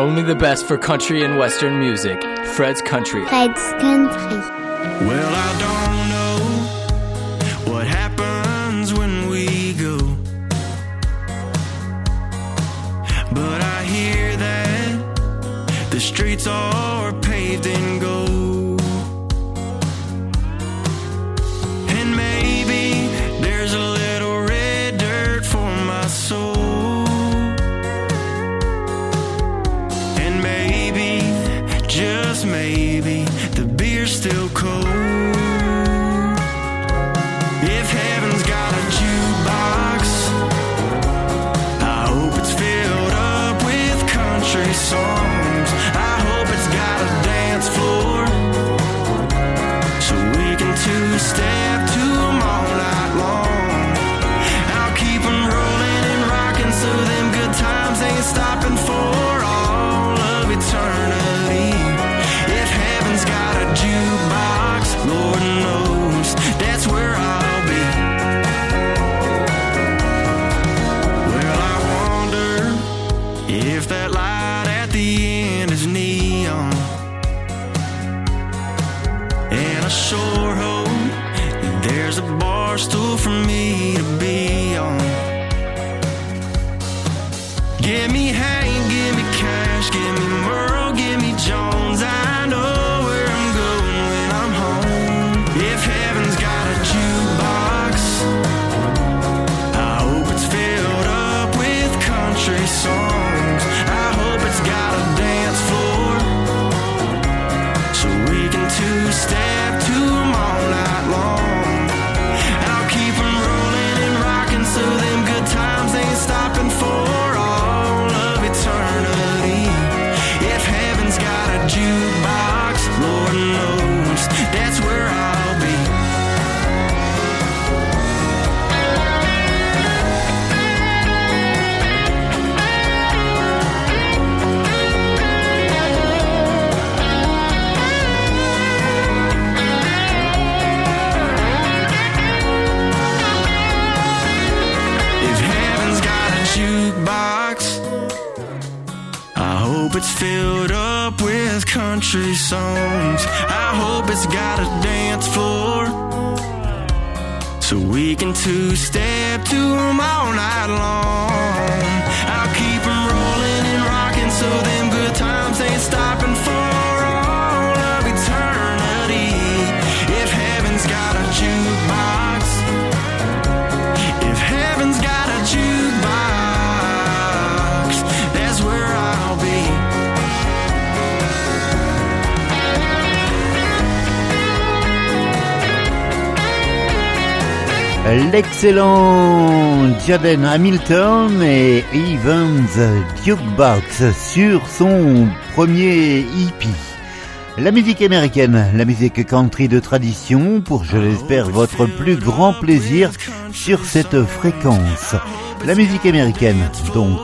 Only the best for country and western music. Fred's Country. Fred's Country. Well, I don't Excellent Jaden Hamilton et Even the Dukebox sur son premier hippie. La musique américaine, la musique country de tradition pour, je l'espère, votre plus grand plaisir sur cette fréquence. La musique américaine, donc.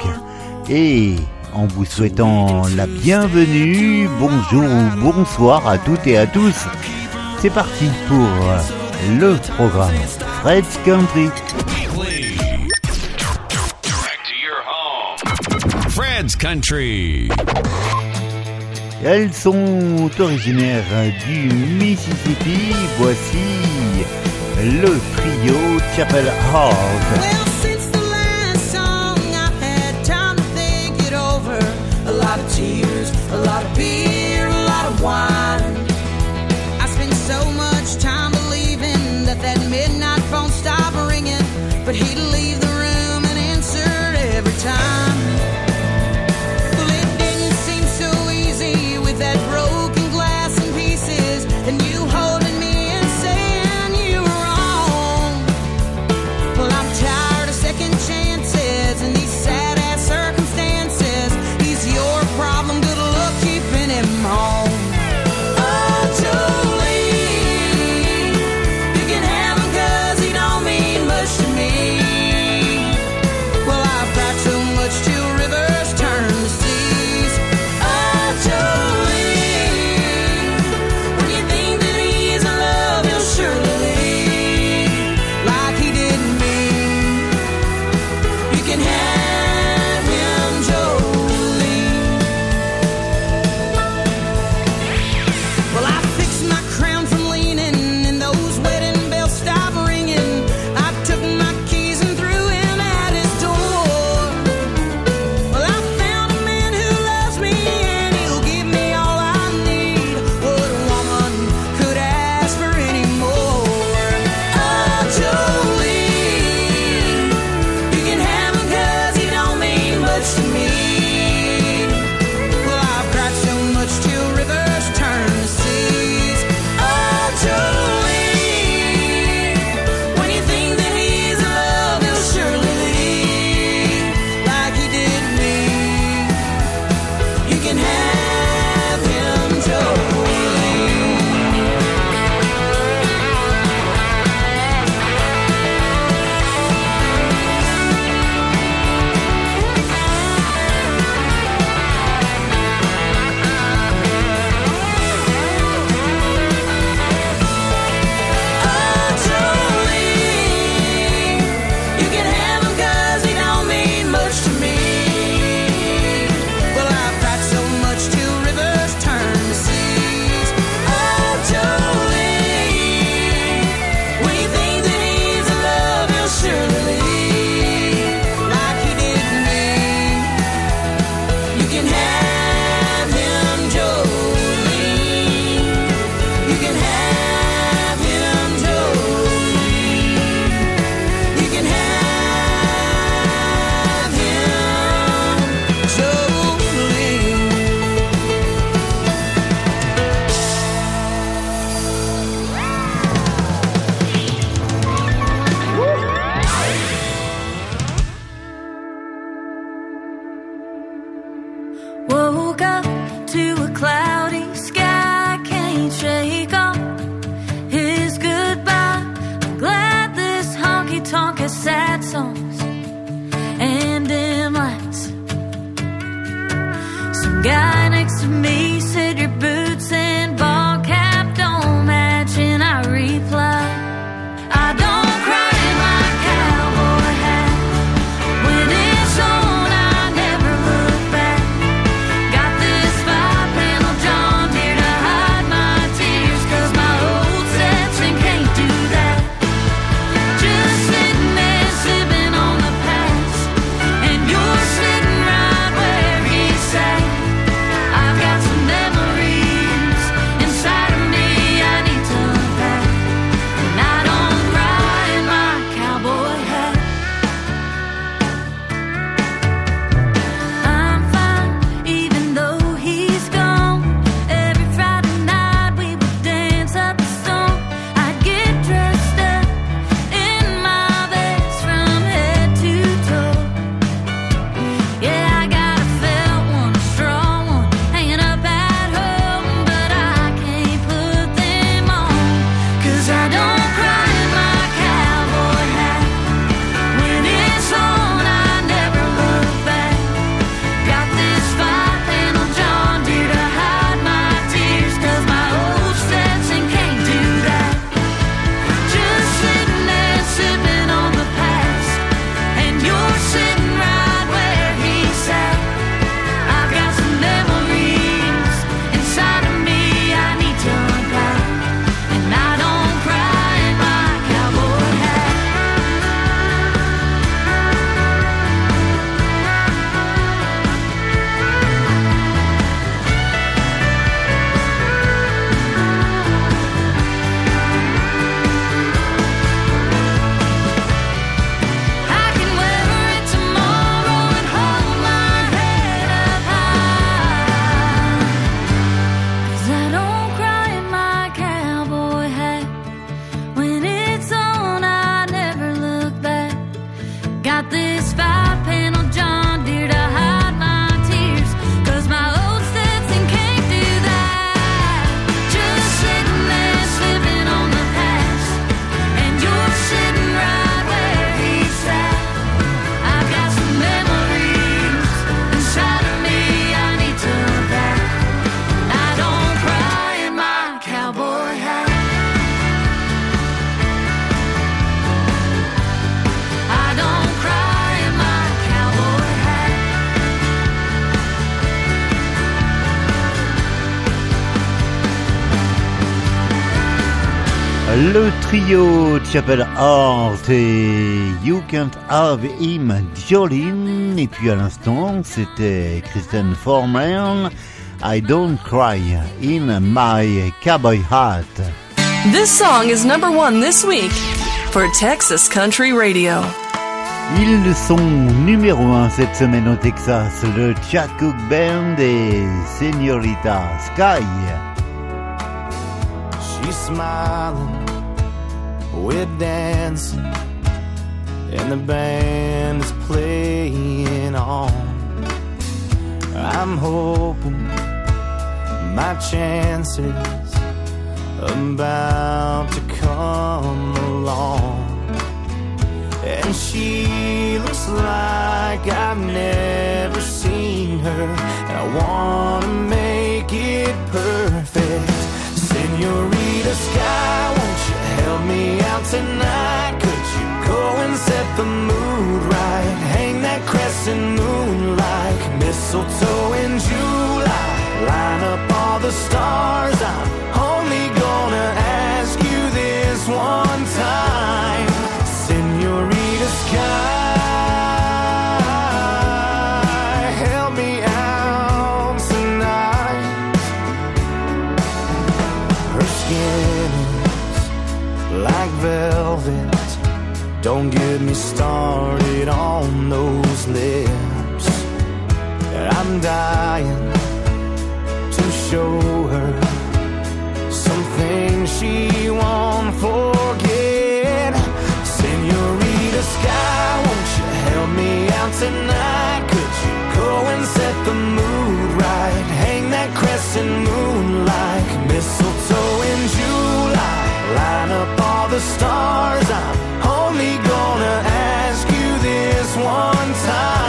Et en vous souhaitant la bienvenue, bonjour ou bonsoir à toutes et à tous. C'est parti pour le programme. Fred's Country. Fred's Country. Elles sont originaires du Mississippi. Voici le trio Chapel Hall. Sad songs Le trio Chapel Art et You Can't Have Him Jolene. Et puis à l'instant, c'était Kristen Foreman. I Don't Cry in My Cowboy Hat. This song is number one this week for Texas Country Radio. Ils sont numéro un cette semaine au Texas, le Chuck Cook Band et Señorita Sky. She's smiling, we're dancing, and the band is playing on. I'm hoping my chances about to come along. And she looks like I've never seen her. And I wanna make it perfect. Senorita Sky, help me out tonight? Could you go and set the mood right? Hang that crescent moon like mistletoe in July. Line up all the stars. I'm only gonna ask you this one time. Senorita Sky, Don't get me started on those lips. I'm dying to show her something she won't forget. Senorita Sky, won't you help me out tonight? Could you go and set the mood right? Hang that crescent moon like mistletoe in July. Line up all the stars. I'm only gonna ask you this one time.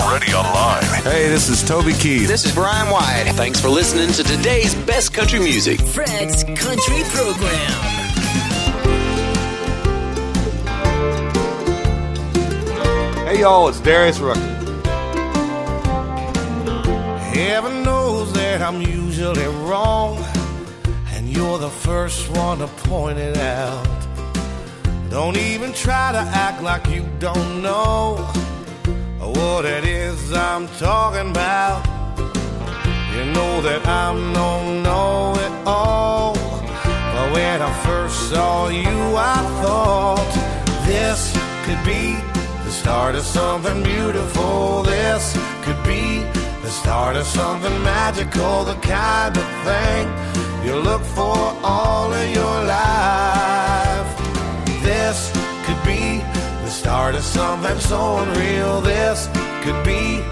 Already online. Hey, this is Toby Keith. This is Brian White. Thanks for listening to today's best country music. Fred's Country Program. Hey, y'all, it's Darius Rucker. Heaven knows that I'm usually wrong, and you're the first one to point it out. Don't even try to act like you don't know what it is I'm talking about. You know that I'm no know it all. But when I first saw you, I thought this could be the start of something beautiful. This could be the start of something magical, the kind of thing you look for all of your life. This could be start of something so unreal. This could be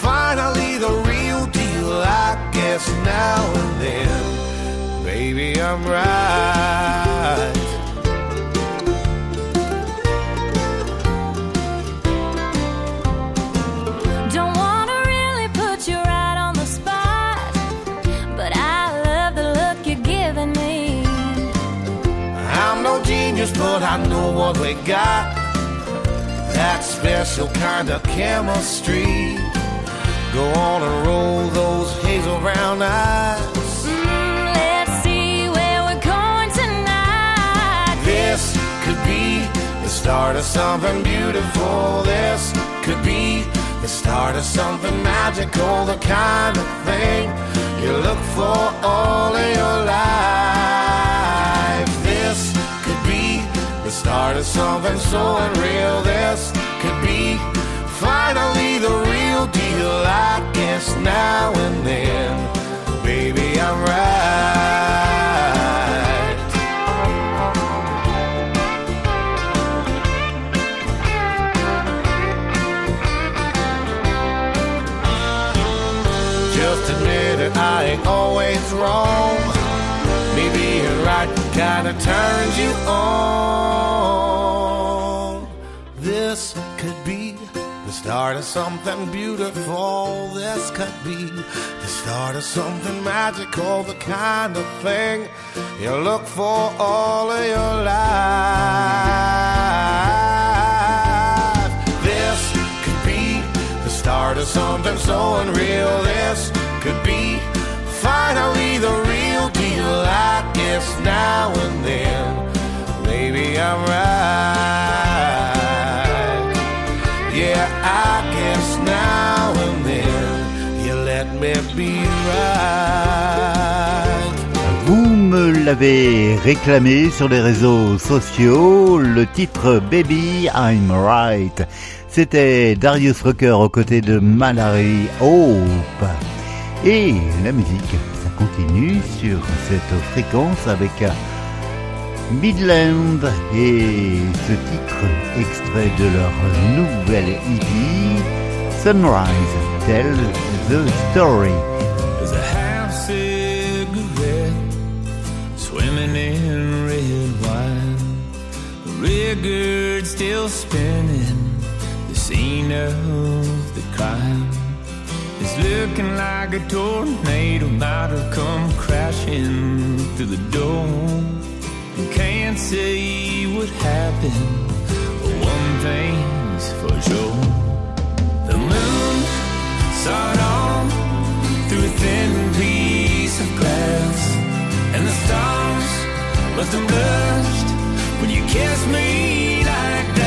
finally the real deal. I guess now and then, baby, I'm right. Don't wanna really put you right on the spot, but I love the look you're giving me. I'm no genius, but I know what we got. That special kind of chemistry. Go on and roll those hazel brown eyes. Mm, let's see where we're going tonight. This could be the start of something beautiful. This could be the start of something magical. The kind of thing you look for all of your life. Start of something so unreal. This could be finally the real deal. I guess now and then, baby, I'm right. Just admit it, I ain't always wrong. Kinda turns you on. This could be the start of something beautiful. This could be the start of something magical. The kind of thing you look for all of your life. This could be the start of something so unreal. This could be finally the Vous me l'avez réclamé sur les réseaux sociaux, le titre Baby I'm Right. C'était Darius Rucker aux côtés de Mallory Hope. Et la musique, continue sur cette fréquence avec Midland et ce titre extrait de leur nouvelle EP Sunrise Tell the Story. There's a half cigarette swimming in red wine. The still spinning. The scene of the crime looking like a tornado might have come crashing through the door. Can't say what happened, but one thing's for sure. The moon saw it through a thin piece of glass, and the stars must have blushed when you kissed me like that.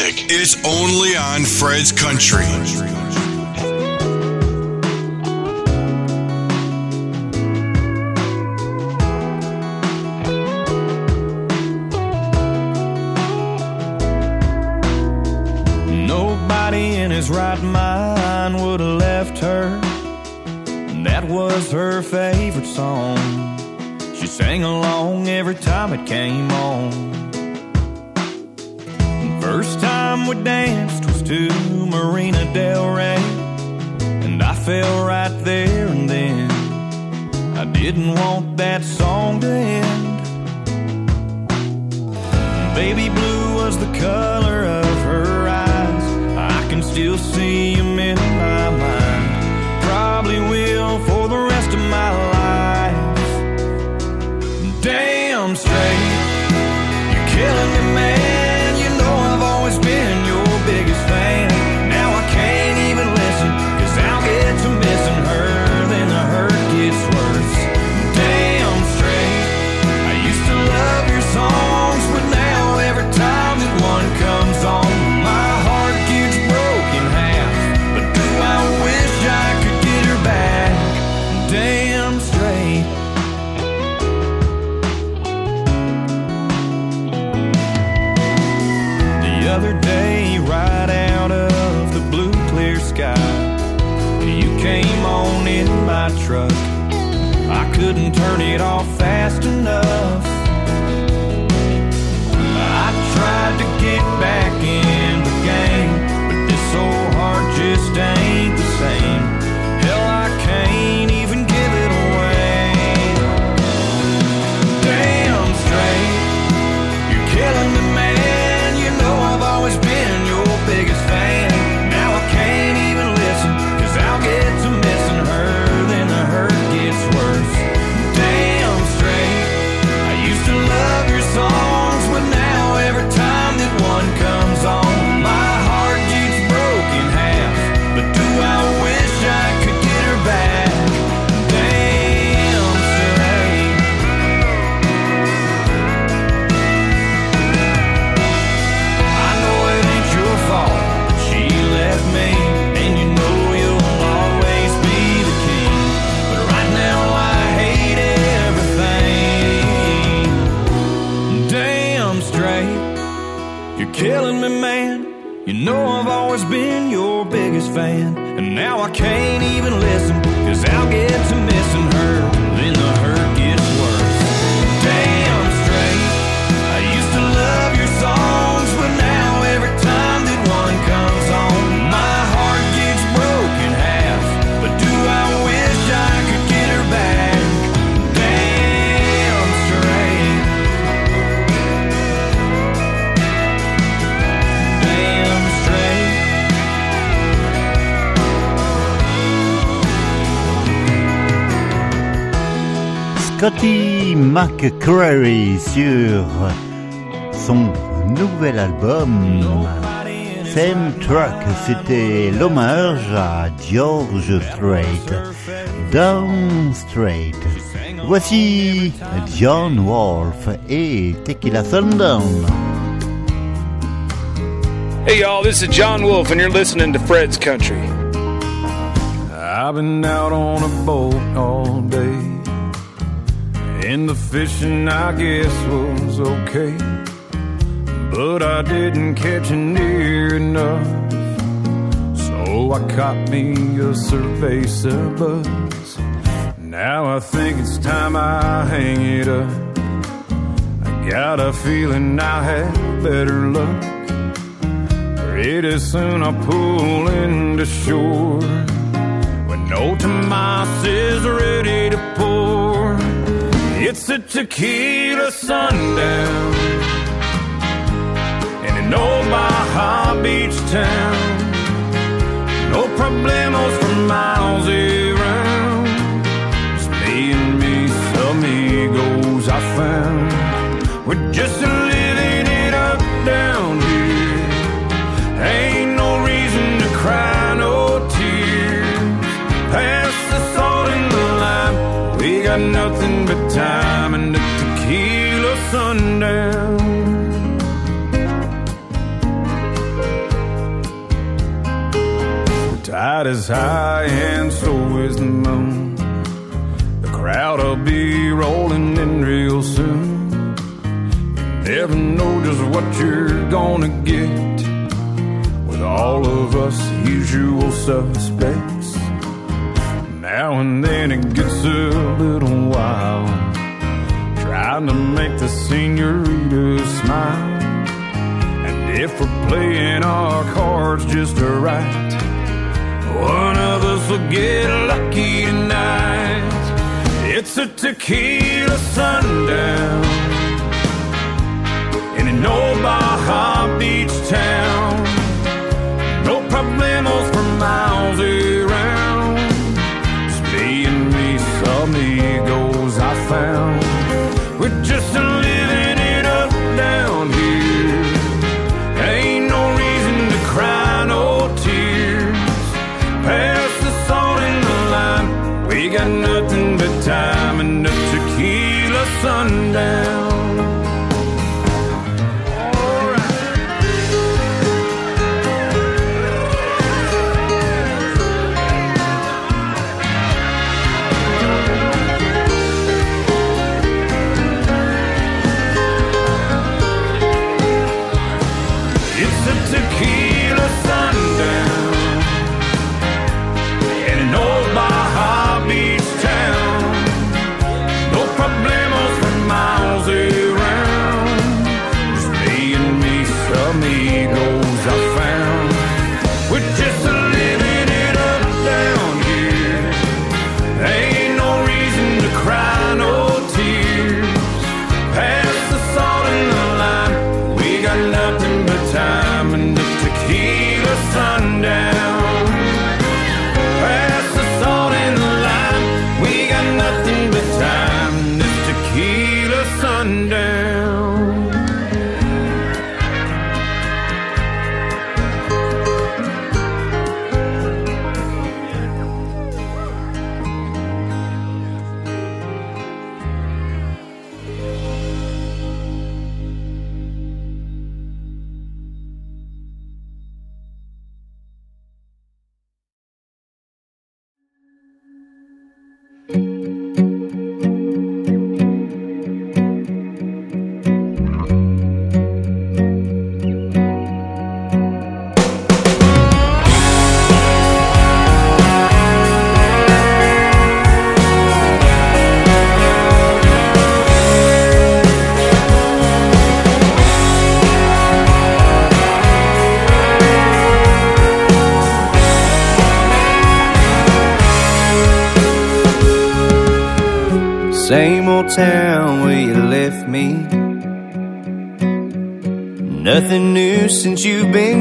music is only on Fred's Country. Mark Curry sur son nouvel album Same Truck. C'était l'hommage à George Strait. Down Strait. Voici John Wolfe et Tequila Sundown. Hey y'all, this is John Wolfe and you're listening to Fred's Country. I've been out on a boat all day. And the fishing, I guess, was okay. But I didn't catch near enough. So I caught me a cerveza buzz. Now I think it's time I hang it up. I got a feeling I had better luck. Pretty soon I pull into shore. When no Tomas is ready to pour. It's a tequila sundown in an old Beach town. No problemos for miles around. Just me and me, some amigos I found. We're just living Tide is high and so is the moon. The crowd will be rolling in real soon. You never know just what you're gonna get with all of us usual suspects. Now and then it gets a little wild, trying to make the senorita smile. And if we're playing our cards just right, one of us will get lucky tonight. It's a tequila sundown in an old Baja Beach town. No problemos for miles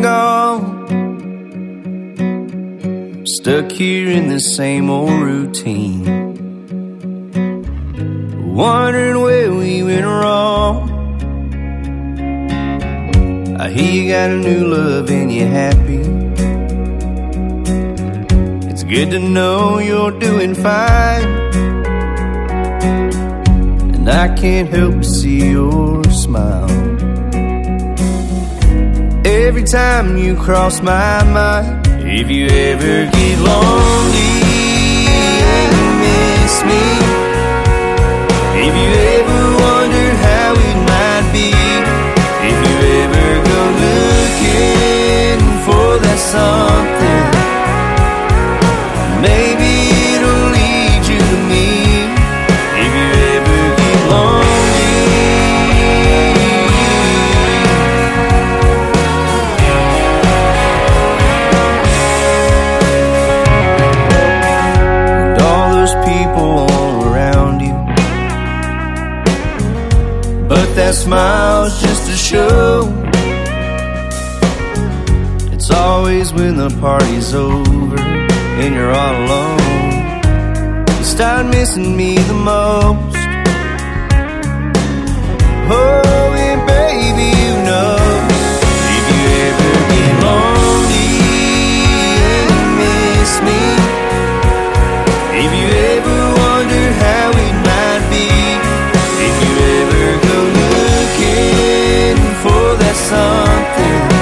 gone. Stuck here in the same old routine. Wondering where we went wrong. I hear you got a new love and you're happy. It's good to know you're doing fine. And I can't help but see your smile. Every time you cross my mind, if you ever get lonely and miss me, if you ever wonder how it might be, if you ever go looking for that something, maybe that smile's just a show. It's always when the party's over and you're all alone. You start missing me the most. Oh, something,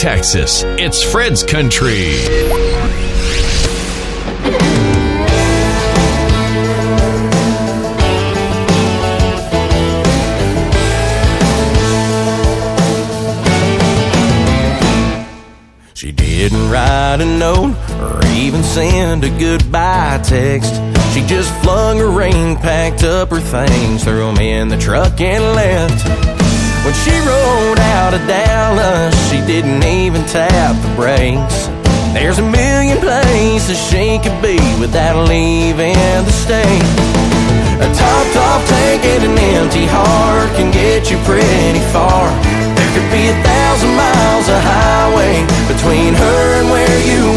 Texas, it's Fred's Country. She didn't write a note or even send a goodbye text. She just flung her ring, packed up her things, threw 'em in the truck and left. When she rode out of Dallas, she didn't even tap the brakes. There's a million places she could be without leaving the state. A top, off tank and an empty heart can get you pretty far. There could be a thousand miles of highway between her and where you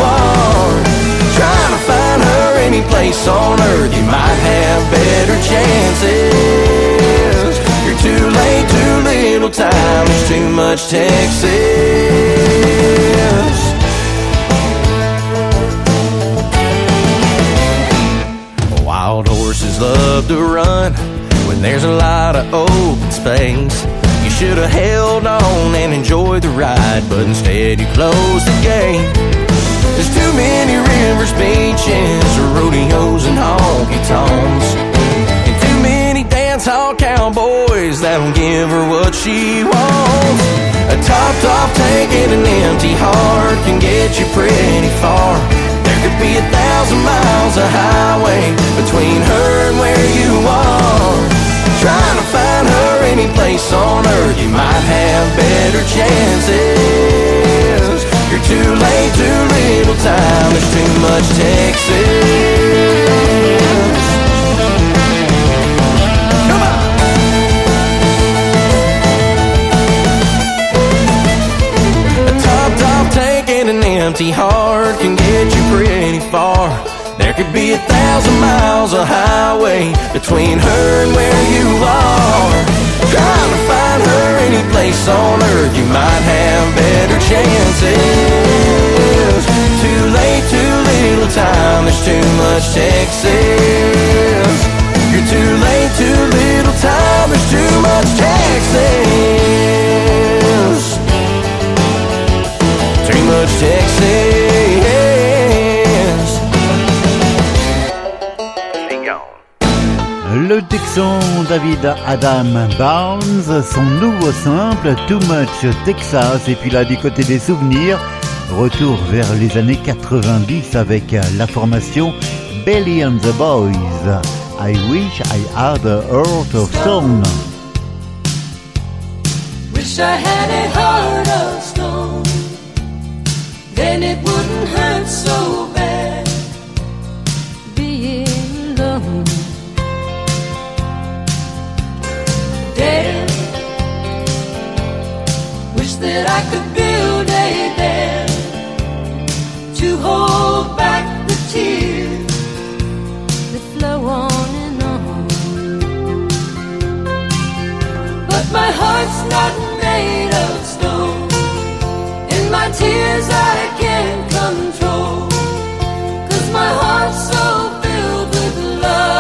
too much Texas. Wild horses love to run when there's a lot of open space. You should have held on and enjoyed the ride, but instead you closed the gate. There's too many rivers, beaches, rodeos, and honky tonks. Cowboys that'll give her what she wants. A topped off tank and an empty heart can get you pretty far. There could be a thousand miles of highway between her and where you are. Trying to find her any place on earth, you might have better chances. You're too late, too little time, there's too much Texas. Empty heart can get you pretty far. There could be a thousand miles of highway between her and where you are. Trying to find her any place on earth, you might have better chances. Too late, too little time, there's too much Texas. You're too late, too little time, there's too much Texas. Too much Texas. Le Texan David Adam Barnes, son nouveau simple Too Much Texas, et puis là du côté des souvenirs, retour vers les années 90 avec la formation Belly and the Boys. I wish I had a heart of stone. Wish I had a heart of stone. then it wouldn't hurt so bad being alone. Dead. Wish that I could build a dam to hold back the tears that flow on and on. But my heart's not made of my tears I can't control. Cause my heart's so filled with love.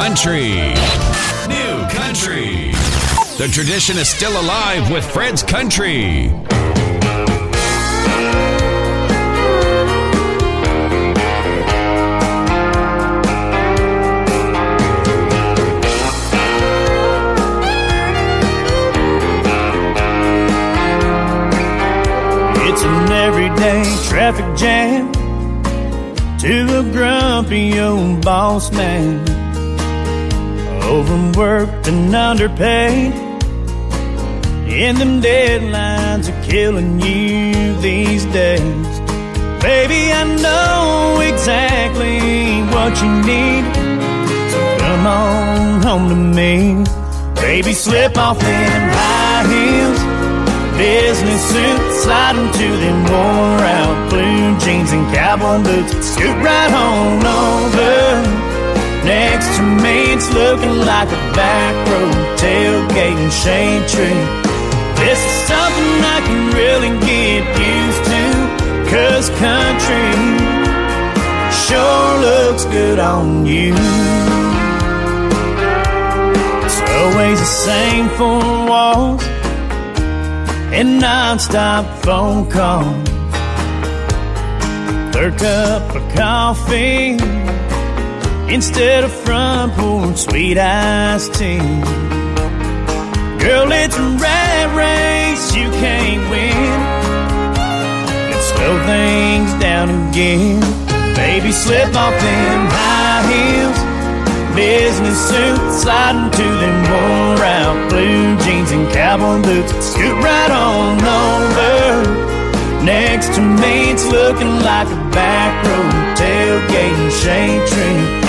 Country. New country. The tradition is still alive with Fred's Country. It's an everyday traffic jam to a grumpy old boss man. Overworked and underpaid. And them deadlines are killing you these days. Baby, I know exactly what you need. So come on home to me. Baby, slip off them high heels. Business suit, slide into them worn out blue jeans and cowboy boots. Scoot right on over. Next to me, it's looking like a back road tailgate and shade tree. This is something I can really get used to. Cause country sure looks good on you. It's always the same four walls and non-stop phone calls. Third cup of coffee instead of front porch sweet iced tea. Girl, it's a rat race you can't win. Let's slow things down again. Baby, slip off them high heels. Business suit, sliding to them worn out blue jeans and cowboy boots. Scoot right on over. Next to me, it's looking like a back road tailgate and shade tree.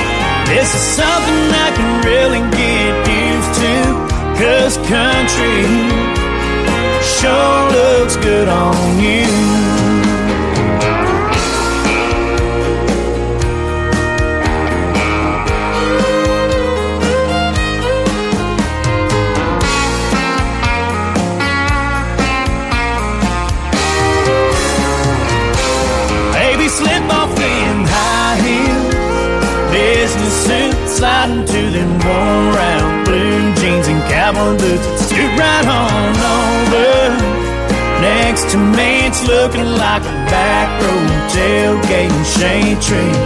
This is something I can really get used to. Cause country sure looks good on you. Sliding to them worn round blue jeans and cowboy boots. Scoot right on over. Next to me, it's looking like a back road tailgate and shade tree.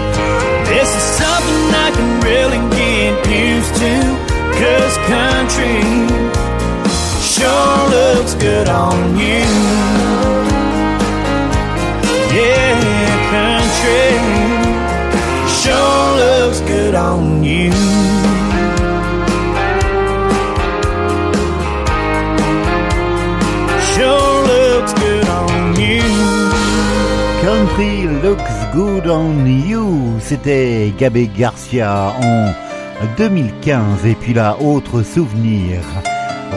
This is something I can really get used to. Cause country sure looks good on you. Yeah, country looks good on you. Country looks good on you. C'était Gabé Garcia en 2015. Et puis là, autre souvenir.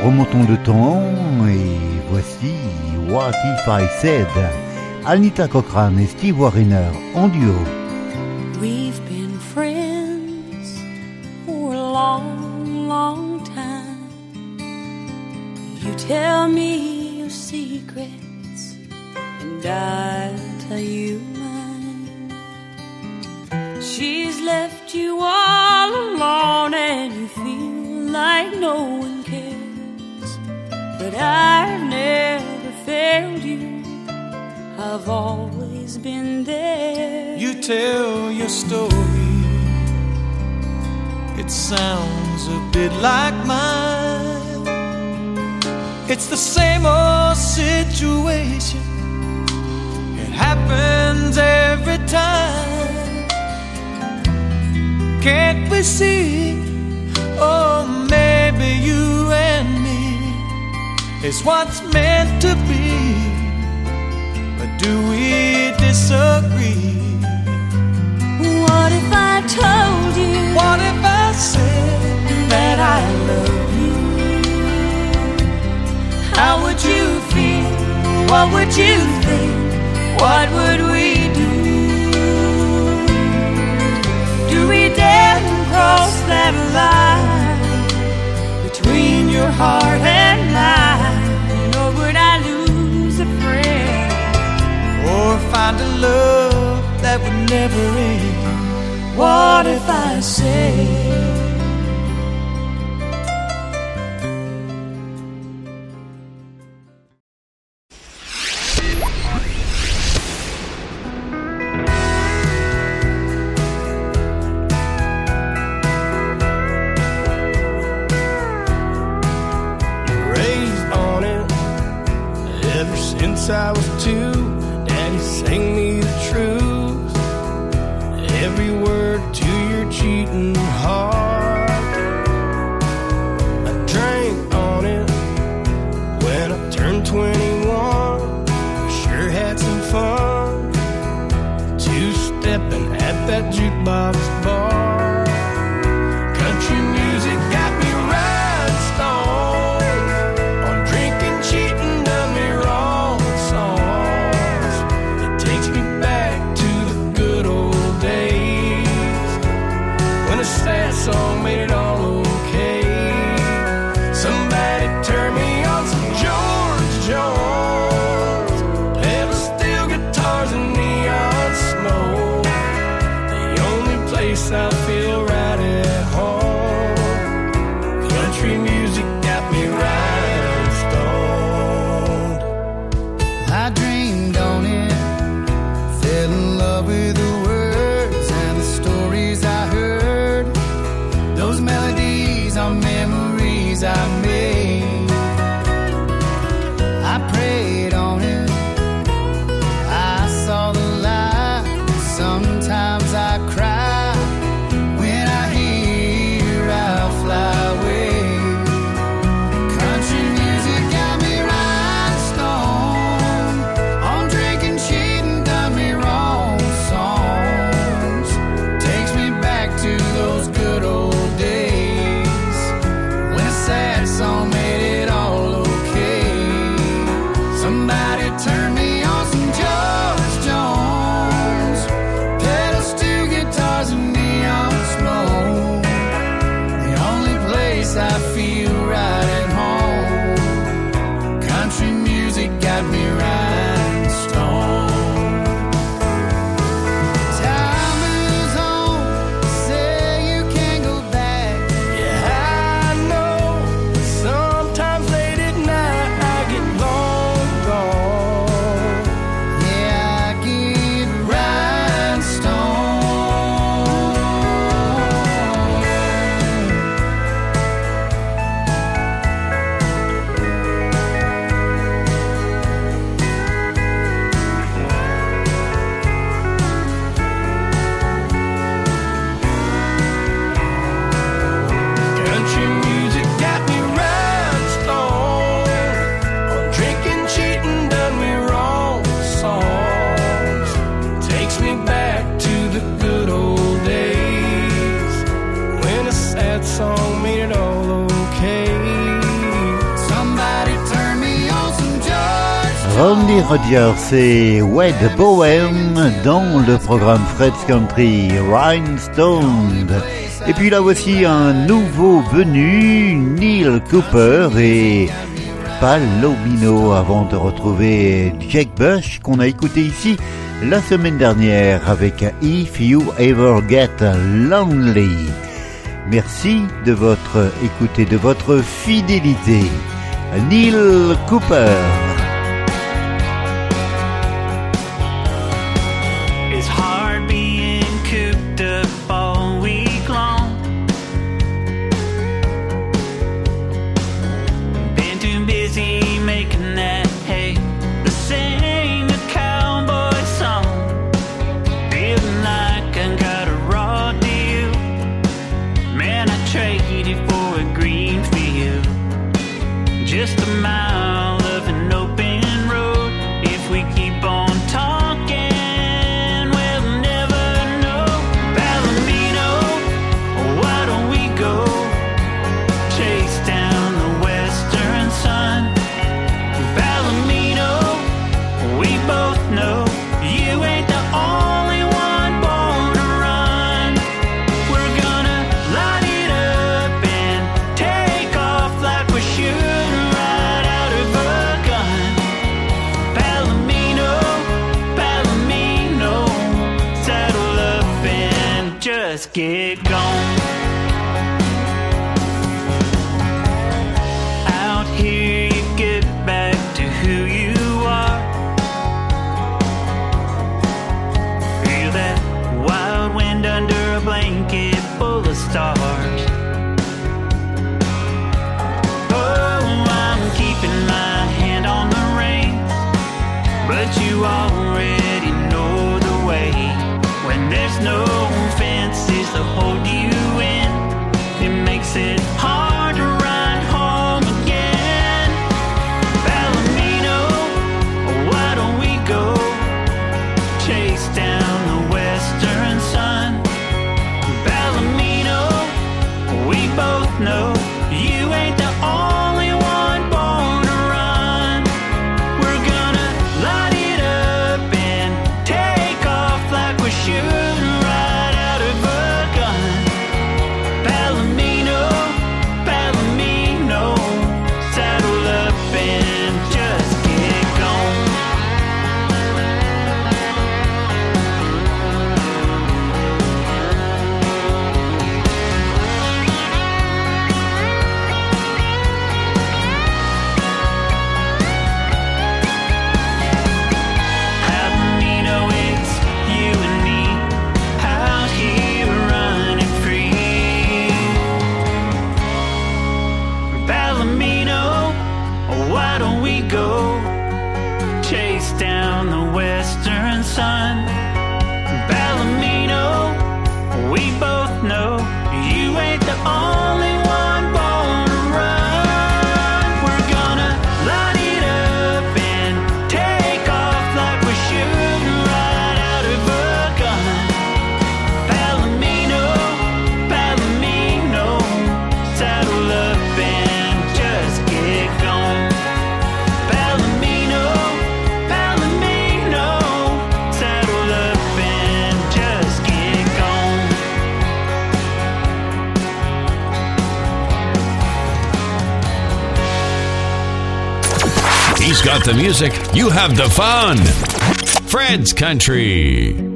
Remontons le temps et voici What If I Said. Anita Cochrane et Steve Wariner en duo. You tell me your secrets, and I'll tell you mine. She's left you all alone, and you feel like no one cares. But I've never failed you. I've always been there. You tell your story. It sounds a bit like mine. It's the same old situation. It happens every time. Can't we see? Oh, maybe you and me is what's meant to be. But do we disagree? What if I told you? What if I said that I love you? How would you feel? What would you think? What would we do? Do we dare cross that line between your heart and mine? Or would I lose a friend? or find a love that would never end? What if I say? Since I was two. Daddy sang me the truth, every word to your cheating heart. I drank on it when I turned 21. Sure had some fun, two stepping at that jukebox bar. C'est Wade Bowen dans le programme Fred's Country Rhinestone. Et puis là voici un nouveau venu, Neil Cooper et Palomino avant de retrouver Jack Bush qu'on a écouté ici la semaine dernière avec If You Ever Get Lonely. Merci de votre écoute et de votre fidélité. Neil Cooper. the music, you have the fun. Fred's Country.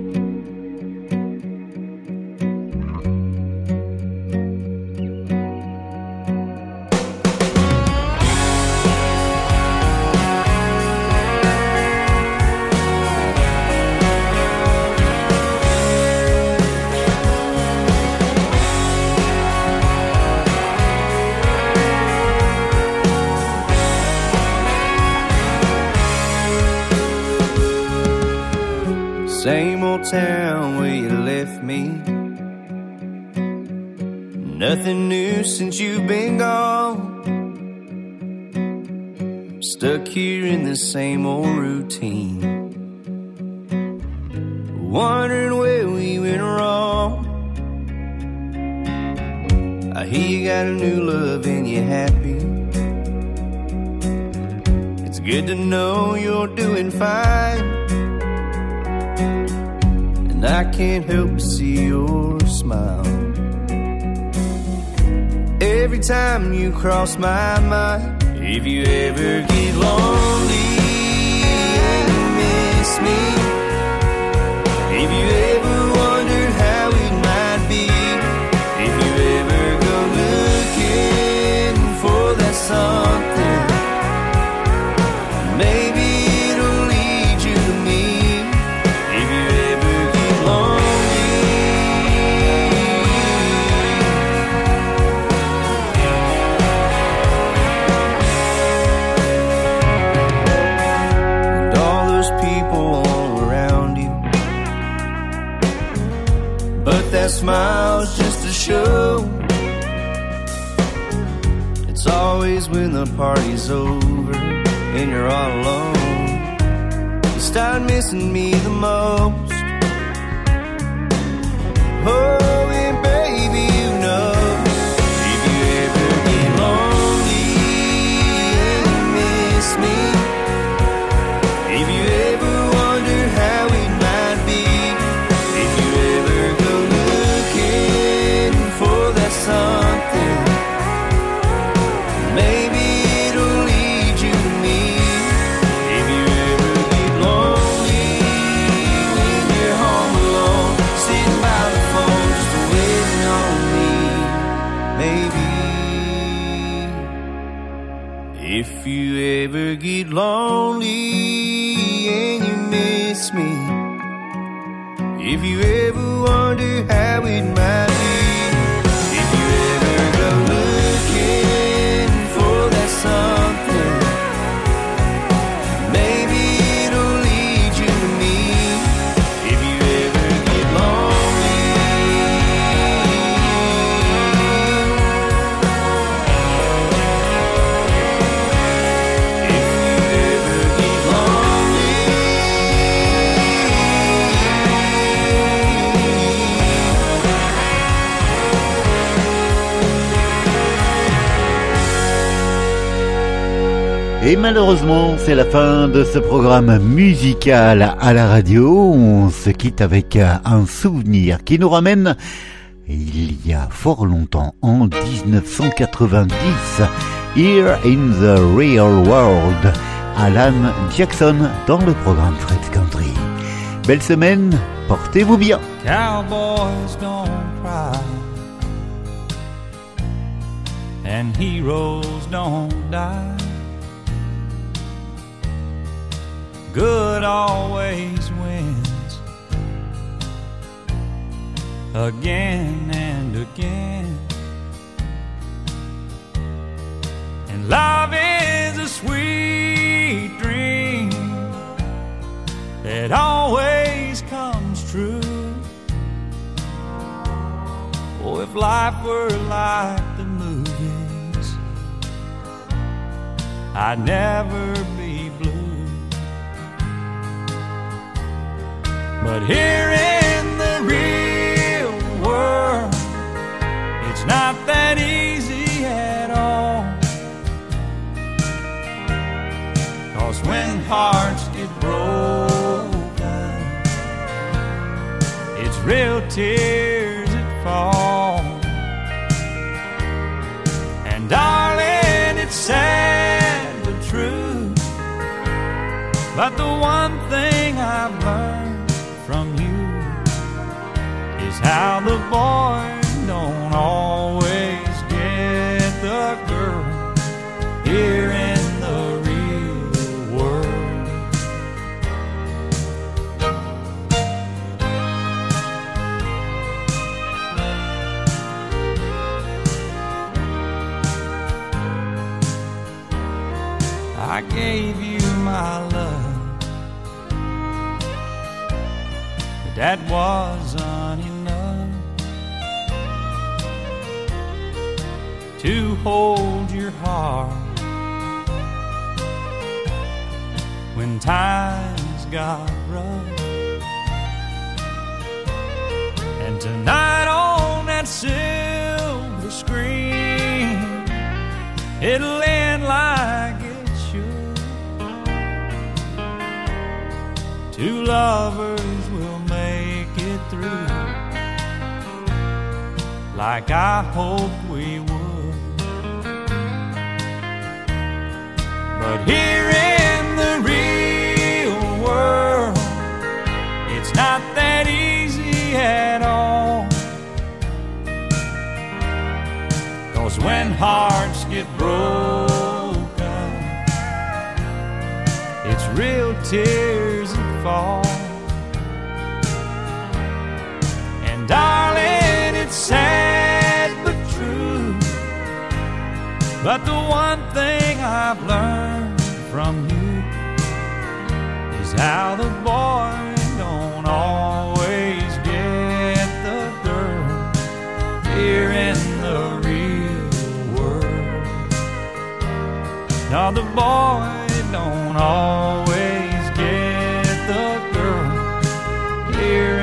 town where you left me. Nothing new since you've been gone. Stuck here in the same old routine. Wondering where we went wrong. I hear you got a new love and you're happy. It's good to know you're doing fine. And I can't help but see your smile. Every time you cross my mind, if you ever get lonely and miss me, if you ever wonder how it might be, if you ever go looking for that something, smile's just to show. It's always when the party's over and you're all alone. You start missing me the most. Oh, lonely malheureusement, c'est la fin de ce programme musical à la radio. On se quitte avec un souvenir qui nous ramène il y a fort longtemps, en 1990, Here in the Real World, Alan Jackson dans le programme Fred Country. Belle semaine, portez-vous bien. Good always wins again and again. And love is a sweet dream that always comes true. Oh, if life were like the movies, I'd never But here in the real world, it's not that easy at all. Cause when hearts get broken, it's real tears that fall. And darling, it's sad but true. But the one thing I've learned how the boy don't always get the girl here in the real world. I gave you my love, but that wasn't enough to hold your heart when times got rough. And tonight on that silver screen, it'll end like it should. two lovers will make it through like I hope we But here in the real world, it's not that easy at all. Cause when hearts get broken, it's real tears that fall. And darling, it's sad but true. But the one thing I've learned from you is how the boy don't always get the girl here in the real world. Now the boy don't always get the girl here